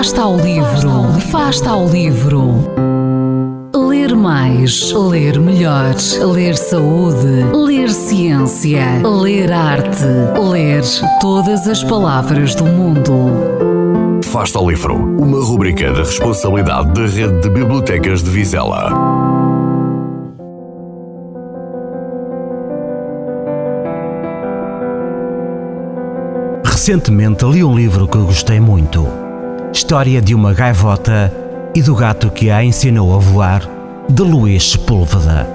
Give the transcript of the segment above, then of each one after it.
Fasta ao livro, Fasta ao livro. Ler mais, ler melhor, ler saúde, ler ciência, ler arte, ler todas as palavras do mundo. Fasta ao livro, uma rubrica da responsabilidade da Rede de Bibliotecas de Vizela. Recentemente li um livro que gostei muito. História de uma gaivota e do gato que a ensinou a voar, de Luís Sepúlveda.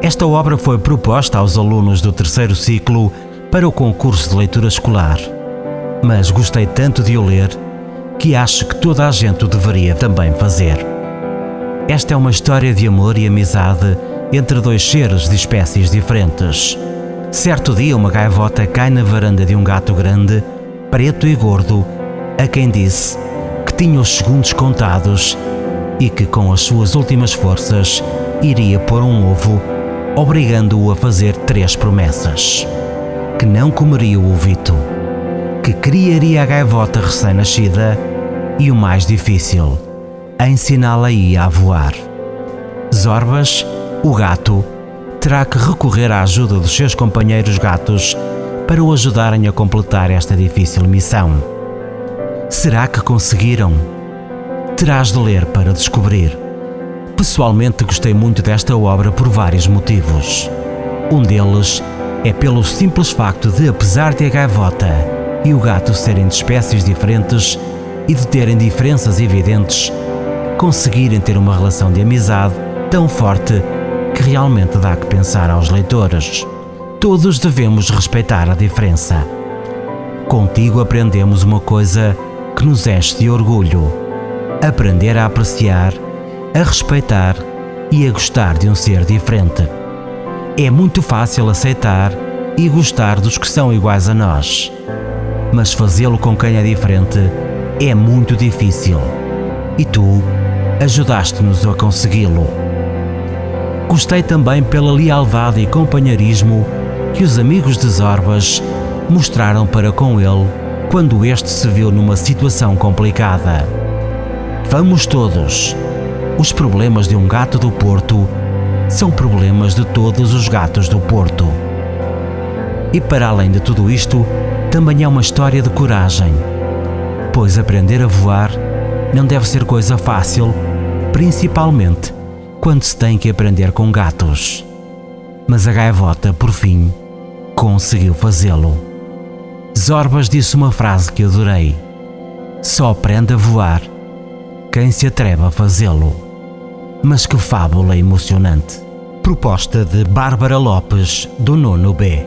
Esta obra foi proposta aos alunos do terceiro ciclo para o concurso de leitura escolar. Mas gostei tanto de o ler que acho que toda a gente o deveria também fazer. Esta é uma história de amor e amizade entre dois seres de espécies diferentes. Certo dia, uma gaivota cai na varanda de um gato grande, preto e gordo, a quem disse tinha os segundos contados e que, com as suas últimas forças, iria pôr um ovo, obrigando-o a fazer três promessas: que não comeria o ovito, que criaria a gaivota recém-nascida e, o mais difícil, a ensiná-la a voar. Zorbas, o gato, terá que recorrer à ajuda dos seus companheiros gatos para o ajudarem a completar esta difícil missão. Será que conseguiram? Terás de ler para descobrir. Pessoalmente gostei muito desta obra por vários motivos. Um deles é pelo simples facto de, apesar de a gaivota e o gato serem de espécies diferentes e de terem diferenças evidentes, conseguirem ter uma relação de amizade tão forte que realmente dá que pensar aos leitores. Todos devemos respeitar a diferença. Contigo aprendemos uma coisa que nos enche de orgulho: aprender a apreciar, a respeitar e a gostar de um ser diferente. É muito fácil aceitar e gostar dos que são iguais a nós, mas fazê-lo com quem é diferente é muito difícil. E tu ajudaste-nos a consegui-lo. Gostei também pela lealdade e companheirismo que os amigos de Zorbas mostraram para com ele quando este se viu numa situação complicada. Vamos todos. Os problemas de um gato do Porto são problemas de todos os gatos do Porto. E para além de tudo isto, também é uma história de coragem, pois aprender a voar não deve ser coisa fácil, principalmente quando se tem que aprender com gatos. Mas a gaivota, por fim, conseguiu fazê-lo. Zorbas disse uma frase que adorei: Só aprende a voar quem se atreve a fazê-lo. Mas que fábula emocionante! Proposta de Bárbara Lopes, do Nono B.